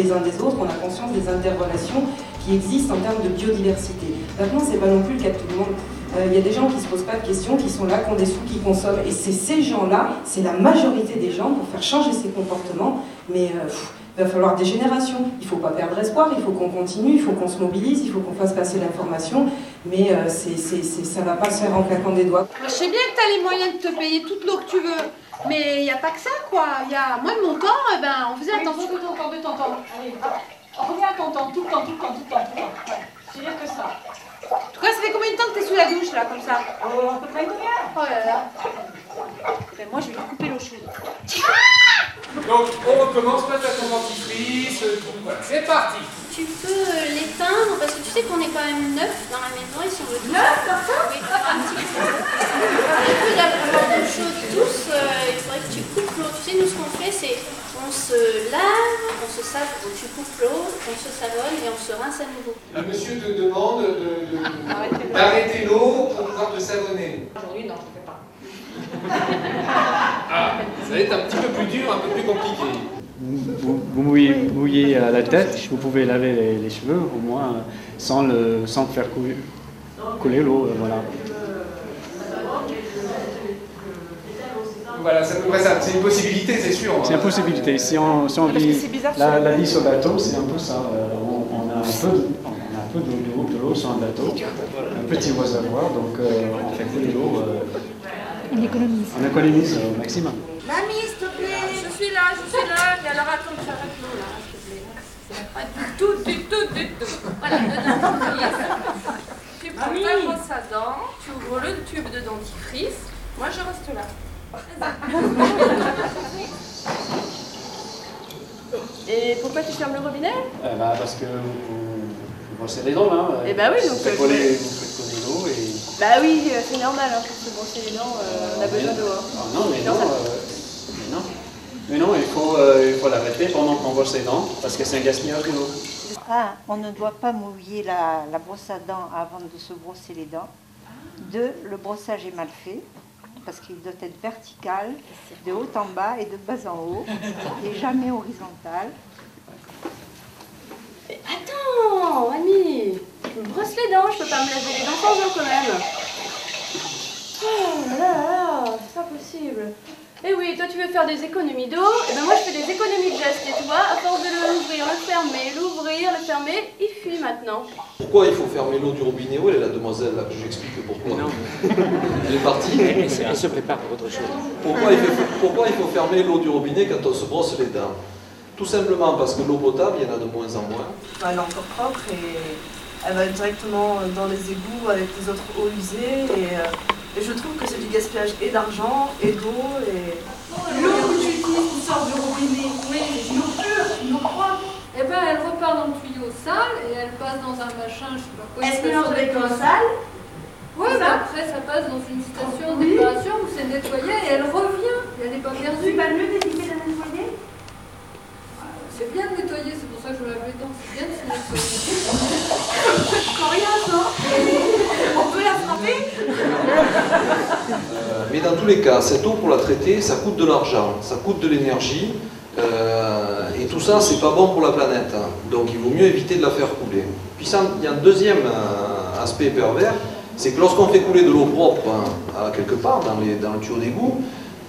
des uns des autres, on a conscience des interrelations qui existent en termes de biodiversité. Maintenant, c'est pas non plus le cas de tout le monde. Euh, Il y a des gens qui se posent pas de questions, qui sont là, qui ont des sous, qui consomment. Et c'est ces gens-là, c'est la majorité des gens pour faire changer ces comportements. Mais euh, il va falloir des générations. Il ne faut pas perdre espoir, il faut qu'on continue, il faut qu'on se mobilise, il faut qu'on fasse passer l'information. Mais euh, c'est, c'est, c'est- ça ne va pas se faire en claquant des doigts. Je sais bien que tu as les moyens de te payer toute l'eau que tu veux, mais il n'y a pas que ça, quoi. Il y a moi de mon temps, eh ben, on faisait attention. de ton temps, de ton temps. Allez, hop. reviens à ton temps, tout le temps, tout le temps, tout le temps, tout le temps. Ouais. Je dirais que ça. En tout cas, ça fait combien de temps que tu es sous la douche, là, comme ça Oh, à peu près une demi-heure. Oh là là. Ben, moi, je vais lui couper l'eau chaude. Donc, on recommence, pas à ton dentifrice, tout, voilà, c'est parti. Tu peux l'éteindre parce que tu sais qu'on est quand même neuf dans la maison et si on veut tout Neuf comme ça Oui, un petit peu. D'avoir tous, euh, il faudrait que tu coupes l'eau. Tu sais, nous ce qu'on fait, c'est on se lave, on se save, donc tu coupes l'eau, on se savonne et on se rince à nouveau. Le monsieur te demande de- de- d'arrêter l'eau pour pouvoir te savonner. Aujourd'hui, non, je ne fais pas. Ah, ça va être un petit peu plus dur, un peu plus compliqué. Vous, vous mouillez, mouillez à la tête, vous pouvez laver les, les cheveux au moins euh, sans, le, sans faire couler, couler l'eau. euh, Voilà. Voilà, c'est à peu près ça. C'est une possibilité, c'est sûr. C'est une possibilité. Si on, si on que vit c'est bizarre, la, la vie sur bateau, c'est un peu ça. Euh, on, on a un peu, de- on a un peu de, de- de l'eau sur un bateau, un petit réservoir, donc euh, on fait couler l'eau. euh, On économise. on économise au maximum. Mamie, alors, attends, tu arrêtes l'eau, là, s'il te plaît. Pas du tout, du tout, du tout. Voilà, le dentifrice. Tu prends ta brosse à dents, tu ouvres le tube de dentifrice. Moi, je reste là. Et pourquoi tu fermes le robinet? Euh, bah, parce que vous, vous brossez les dents là. euh, Eh bah oui, donc, Vous faites coller, vous faites coller l'eau et. Bah oui, c'est normal, hein, pour se brosser les dents, euh, on a besoin d'eau. hein. Ah non, mais Non, non, ça- euh, mais non. Mais non, il faut, euh, il faut l'arrêter pendant qu'on brosse les dents, parce que c'est un gaspillage de l'eau. Un, on ne doit pas mouiller la, la brosse à dents avant de se brosser les dents. Deux, le brossage est mal fait, parce qu'il doit être vertical, de haut en bas et de bas en haut, et jamais horizontal. Attends, Annie, je me brosse les dents, je peux pas me laver les dents sans eau quand même. Oh là là là, c'est pas possible. Eh oui, toi tu veux faire des économies d'eau, et ben moi je fais des économies de gestes, et tu vois, à force de l'ouvrir, le fermer, l'ouvrir, le fermer, il fuit maintenant. Pourquoi il faut fermer l'eau du robinet? Où est la demoiselle là que je lui explique pourquoi Elle est partie Elle se prépare pour autre chose. pourquoi il, faut, pourquoi il faut fermer l'eau du robinet quand on se brosse les dents? Tout simplement parce que l'eau potable, il y en a de moins en moins. Elle est encore propre et elle va directement dans les égouts avec les autres eaux usées. Et, euh, et je trouve que c'est du gaspillage et d'argent et d'eau. Et... L'eau que tu utilises qui sort du robinet, oui, c'est une eau pure, une eau propre. Eh ben elle repart dans le tuyau sale et elle passe dans un machin, je sais pas quoi. Est-ce mélange avec l'eau sale Oui, mais après ça passe dans une station d'épuration où c'est nettoyé et elle revient. Et elle n'est pas perdue. pas mieux d'éviter de nettoyer C'est bien de nettoyer, c'est pour ça que je me lave les dents. C'est bien de se nettoyer. Coriace, non Euh, mais dans tous les cas, cette eau pour la traiter, ça coûte de l'argent, ça coûte de l'énergie. euh, et tout ça, c'est pas bon pour la planète. hein. Donc il vaut mieux éviter de la faire couler. Puis il y a un deuxième euh, aspect pervers, c'est que lorsqu'on fait couler de l'eau propre hein, à quelque part dans, les, dans le tuyau d'égout,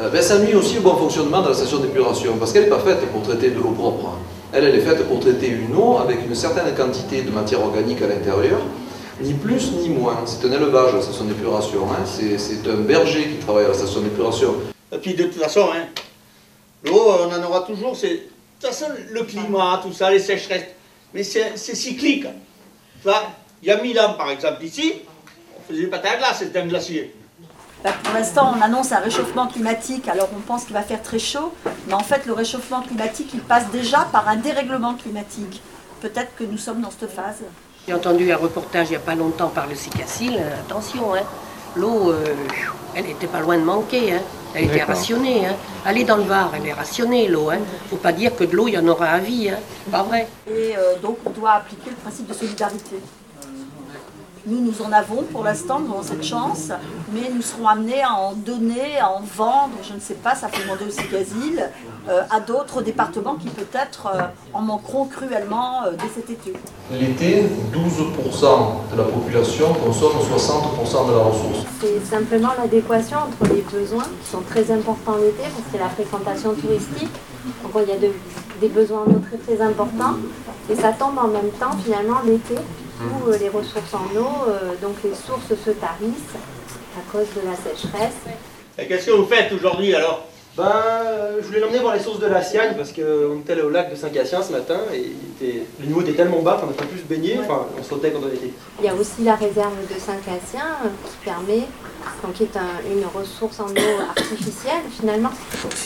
ben, ça nuit aussi au bon fonctionnement de la station d'épuration. Parce qu'elle n'est pas faite pour traiter de l'eau propre. hein. Elle, elle est faite pour traiter une eau avec une certaine quantité de matière organique à l'intérieur, ni plus ni moins. C'est un élevage, la station d'épuration. hein. C'est c'est un berger qui travaille à la station d'épuration. Et puis de toute façon, hein, l'eau, on en aura toujours. C'est, de toute façon, le climat, tout ça, les sécheresses. Mais c'est, cyclique. Il y a mille ans, par exemple, ici, on faisait pas à glace, c'était un glacier. Bah, pour l'instant, on annonce un réchauffement climatique, alors on pense qu'il va faire très chaud, mais en fait, le réchauffement climatique, il passe déjà par un dérèglement climatique. Peut-être que nous sommes dans cette phase. J'ai entendu un reportage il n'y a pas longtemps par le Sicacil. euh, attention, hein, l'eau, euh, elle n'était pas loin de manquer. hein. Elle était rationnée. Hein. Allez dans le Var, elle est rationnée, l'eau. Hein. faut pas dire que de l'eau, il y en aura à vie. Hein. Pas vrai. Et euh, donc, on doit appliquer le principe de solidarité. Nous, nous en avons pour l'instant, nous avons cette chance, mais nous serons amenés à en donner, à en vendre, je ne sais pas, ça fait demander aussi Casil, euh, à d'autres départements qui peut-être euh, en manqueront cruellement euh, dès cet été. L'été, 12% de la population consomme 60% de la ressource. C'est simplement l'adéquation entre les besoins qui sont très importants l'été parce que la fréquentation touristique. Donc il y a de- des besoins en eau très très importants et ça tombe en même temps finalement l'été où euh, les ressources en eau, euh, donc les sources se tarissent à cause de la sécheresse. Qu'est-ce que vous faites aujourd'hui alors? Ben, euh, je voulais l'emmener voir les sources de la Siagne parce qu'on était allé au lac de Saint-Cassien ce matin et il était- le niveau était tellement bas qu'on ne pouvait plus se baigner, enfin on sautait quand on était. Il y a aussi la réserve de Saint-Cassien euh, qui permet, donc qui est un- une ressource en eau artificielle finalement,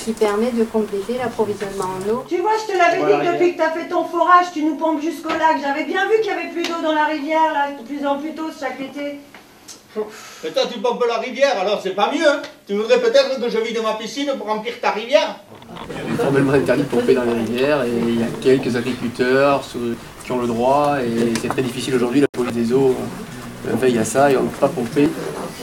qui permet de compléter l'approvisionnement en eau. Tu vois, je te l'avais Voilà, dit que depuis que tu as fait ton forage, tu nous pompes jusqu'au lac. J'avais bien vu qu'il y avait plus d'eau dans la rivière, là, de plus en plus tôt chaque été. Mais toi, tu pompes la rivière, alors c'est pas mieux. hein. Tu voudrais peut-être que je vide ma piscine pour remplir ta rivière Il formellement interdit de pomper dans les rivières et il y a quelques agriculteurs qui ont le droit et c'est très difficile aujourd'hui, la police des eaux euh, veille à ça et on ne peut pas pomper,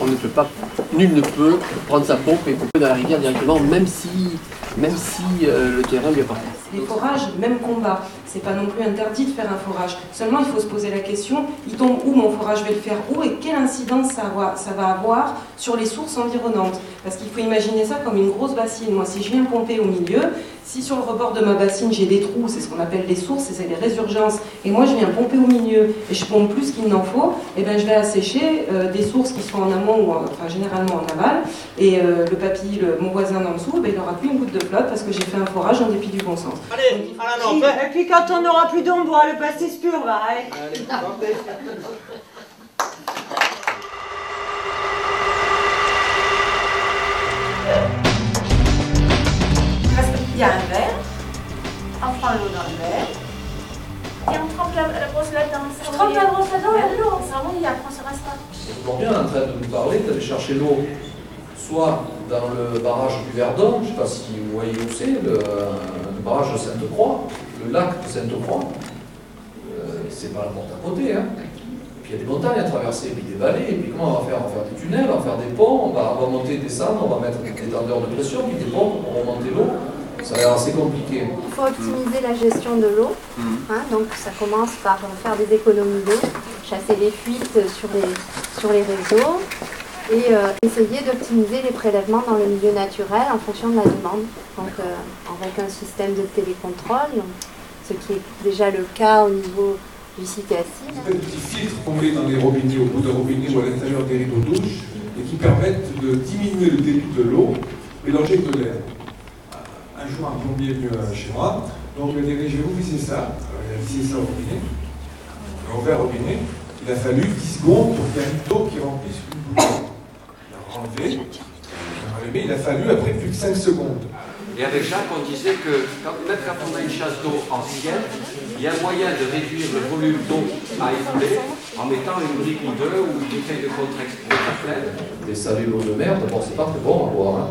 on ne peut pas, nul ne peut prendre sa pompe et pomper dans la rivière directement même si, même si euh, le terrain lui appartient. Les forages, même combat. C'est pas non plus interdit de faire un forage. Seulement, il faut se poser la question il tombe où mon forage Je vais le faire où Et quelle incidence ça va, ça va avoir sur les sources environnantes Parce qu'il faut imaginer ça comme une grosse bassine. Moi, si je viens pomper au milieu, si sur le rebord de ma bassine j'ai des trous, c'est ce qu'on appelle les sources, c'est les résurgences, et moi je viens pomper au milieu et je pompe plus qu'il n'en faut, et ben je vais assécher euh, des sources qui sont en amont ou en- enfin généralement en aval, et euh, le papy, le- mon voisin d'en dessous, ben, il n'aura plus une goutte de flotte parce que j'ai fait un forage en dépit du bon sens. Allez, à la Si, Et puis quand on n'aura plus boira le pastis pur, va. allez. Il y a un verre, on prend l'eau dans le verre, et on trempe la, la brosse là-dedans. Je trempe la brosse là-dedans, il y a de l'eau, on s'en et après on se reste pas. Toujours bien en train de nous parler d'aller chercher l'eau, soit dans le barrage du Verdon, je ne sais pas si vous voyez où c'est, le, le barrage de Sainte-Croix, le lac de Sainte-Croix. Euh, c'est pas la porte à côté, hein. Puis il y a des montagnes à traverser, puis des vallées, et puis comment on va faire? On va faire des tunnels, on va faire des ponts, on va, on va monter, descendre, on va mettre des tendeurs de pression, puis des pompes pour remonter l'eau. Assez compliqué. Il faut optimiser la gestion de l'eau. hein, donc ça commence par euh, faire des économies d'eau, chasser les fuites sur les, sur les réseaux et euh, essayer d'optimiser les prélèvements dans le milieu naturel en fonction de la demande. Donc euh, avec un système de télécontrôle, donc, ce qui est déjà le cas au niveau du Cicassil. des petits filtres qu'on met dans les robinets, au bout d'un robinet ou à l'intérieur des rideaux douches, et qui permettent de diminuer le débit de l'eau mélangée avec de l'air. Un jour, un plombier est venu euh, chez moi, donc il m'a dit, je vais vous visser ça. Alors il a vissé ça au robinet, il a ouvert le robinet, il a fallu 10 secondes pour qu'il y ait une eau qui remplisse une bouteille. Il a enlevé, il a il a fallu après plus de 5 secondes. Et avec Jacques, on disait que quand, même quand on a une chasse d'eau ancienne, il y a moyen de réduire le volume d'eau à écouler en mettant une brique ou deux ou une bouteille de Contrex pleine. Dessaler l'eau de mer, d'abord c'est pas très bon à boire. hein.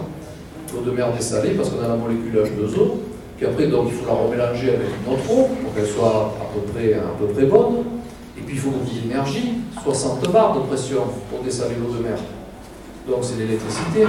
L'eau de mer dessalée parce qu'on a la molécule H2O. Puis après, donc, il faut la remélanger avec une autre eau pour qu'elle soit à peu, près, à peu près bonne. Et puis il faut beaucoup d'énergie, 60 bars de pression pour dessaler l'eau de mer. Donc c'est l'électricité.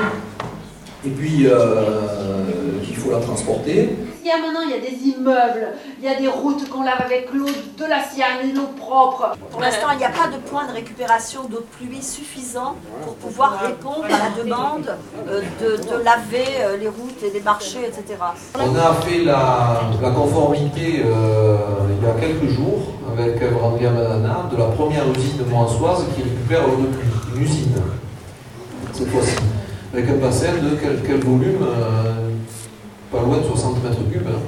Et puis euh, il faut la transporter. Il y a maintenant, il y a des immeubles, il y a des routes qu'on lave avec l'eau de la Sienne, l'eau propre. Pour l'instant, il n'y a pas de point de récupération d'eau de pluie suffisant pour pouvoir répondre à la demande euh, de, de laver euh, les routes et les marchés, etc. On a fait la, la conformité euh, il y a quelques jours avec Andrea Manana de la première usine moissoise qui récupère l'eau de pluie, une usine, cette fois-ci, avec un bassin de quel, quel volume euh, Pas loin de 60 mètres cubes. hein.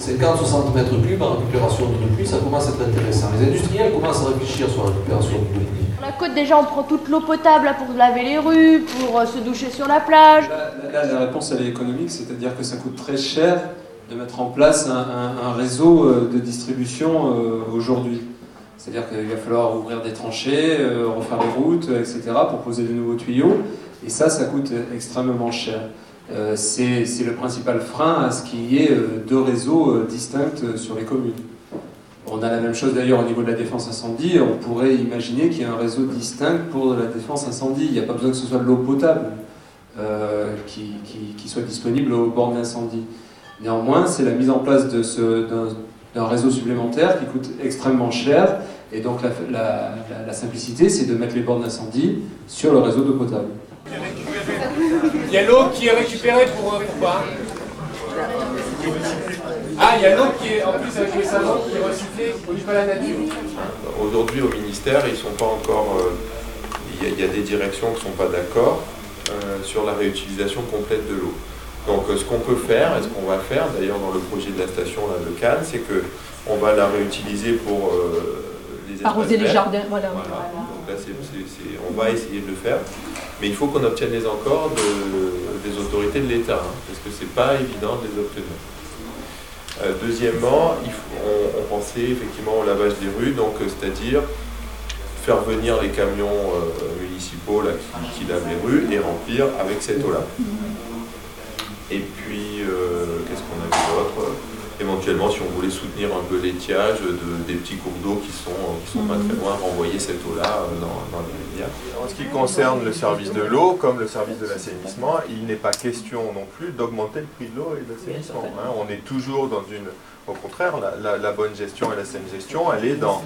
50-60 mètres cubes en récupération d'eau de pluie, ça commence à être intéressant. Les industriels commencent à réfléchir sur la récupération d'eau de pluie. La côte, déjà, on prend toute l'eau potable là, pour laver les rues, pour euh, se doucher sur la plage. Là, la réponse elle est économique, c'est-à-dire que ça coûte très cher de mettre en place un, un- un réseau euh, de distribution euh, aujourd'hui. C'est-à-dire qu'il va falloir ouvrir des tranchées, euh, refaire les routes, etc., pour poser de nouveaux tuyaux. Et ça, ça coûte extrêmement cher. Euh, c'est le principal frein à ce qu'il y ait euh, deux réseaux euh, distincts sur les communes. On a la même chose d'ailleurs au niveau de la défense incendie. On pourrait imaginer qu'il y a un réseau distinct pour la défense incendie. Il n'y a pas besoin que ce soit de l'eau potable qui, soit disponible au bord d'incendie. Néanmoins, c'est la mise en place d'un réseau supplémentaire qui coûte extrêmement cher. Et donc la- la simplicité, c'est de mettre les bornes d'incendie sur le réseau d'eau potable. Il y a l'eau qui est récupérée pour, euh, pour quoi Ah, il y a l'eau qui est en plus avec les savons qui est recyclée de la nature. Aujourd'hui, au ministère, ils sont pas encore. euh, Il y, a- il y a des directions qui ne sont pas d'accord euh, sur la réutilisation complète de l'eau. Donc, euh, ce qu'on peut faire, et ce qu'on va faire d'ailleurs dans le projet de la station là, de Cannes, c'est que on va la réutiliser pour euh, les espaces Arroser les verts. jardins, voilà. Donc là, c'est- on va essayer de le faire. Mais il faut qu'on obtienne les accords de- des autorités de l'État, hein, parce que c'est pas évident de les obtenir. Euh, deuxièmement, on, pensait effectivement au lavage des rues, donc euh, c'est-à-dire faire venir les camions euh, municipaux qui, qui lavent les rues et remplir avec cette eau-là. Et puis, qu'est-ce qu'on a vu d'autre? Éventuellement, si on voulait soutenir un peu l'étiage de- des petits cours d'eau qui sont, qui sont pas très loin, renvoyer cette eau-là euh, dans, dans les rivières. En ce qui concerne le service de l'eau, comme le service de l'assainissement, il n'est pas question non plus d'augmenter le prix de l'eau et de l'assainissement. hein. On est toujours dans une... Au contraire, la, la- la bonne gestion et la saine gestion, elle est dans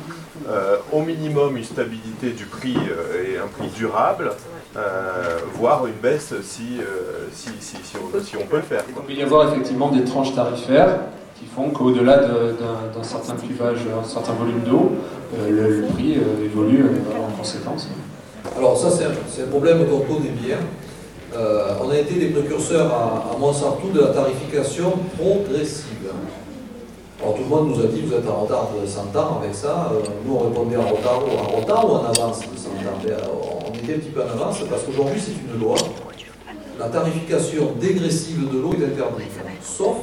euh, au minimum une stabilité du prix euh, et un prix durable, euh, voire une baisse si, euh, si, si, si on, si on peut le faire. quoi. Il peut y avoir effectivement des tranches tarifaires qui font qu'au-delà de- d'un certain clivage, un certain volume d'eau, euh, le, prix euh, évolue euh, en conséquence. Alors ça, c'est un, problème qu'on connaît bien. Euh, on a été des précurseurs à, à Monsanto de la tarification progressive. Alors tout le monde nous a dit, vous êtes en retard de 100 ans avec ça. Nous, on répondait en retard, en retard ou en avance de 100 ans. On était un petit peu en avance parce qu'aujourd'hui, c'est une loi. La tarification dégressive de l'eau est interdite, sauf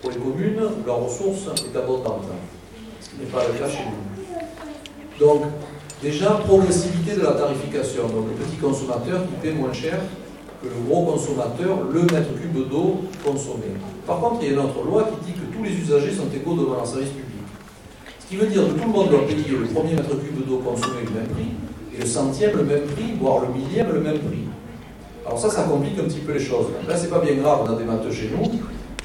pour les communes, leur ressource est abondante, ce n'est pas le cas chez nous. Donc, déjà, progressivité de la tarification. Donc, le petit consommateur qui paie moins cher que le gros consommateur le mètre cube d'eau consommé. Par contre, il y a une autre loi qui dit que tous les usagers sont égaux devant un service public. Ce qui veut dire que tout le monde doit payer le premier mètre cube d'eau consommé le même prix, et le centième le même prix, voire le millième le même prix. Alors ça, ça complique un petit peu les choses. Là, c'est pas bien grave, on a des matheux chez nous,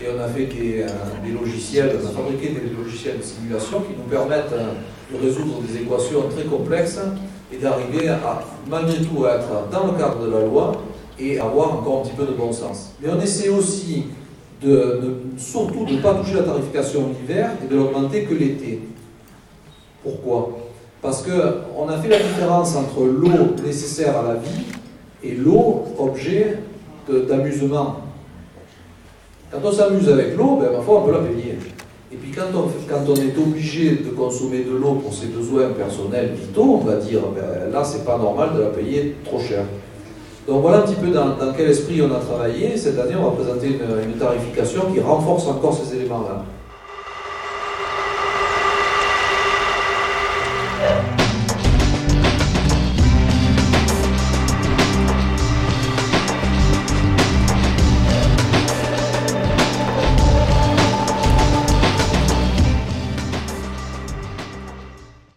et on a fait euh, des logiciels, on a fabriqué des logiciels de simulation qui nous permettent euh, de résoudre des équations très complexes et d'arriver à, malgré tout, à être dans le cadre de la loi et avoir encore un petit peu de bon sens. Mais on essaie aussi de, surtout de ne pas toucher la tarification l'hiver et de l'augmenter que l'été. Pourquoi? Parce qu'on a fait la différence entre l'eau nécessaire à la vie et l'eau objet d'amusement. Quand on s'amuse avec l'eau, ben, ma foi, on peut la payer. Et puis quand on, quand on est obligé de consommer de l'eau pour ses besoins personnels vitaux, on va dire, ben, là, c'est pas normal de la payer trop cher. Donc voilà un petit peu dans, quel esprit on a travaillé. Cette année, on va présenter une tarification qui renforce encore ces éléments-là.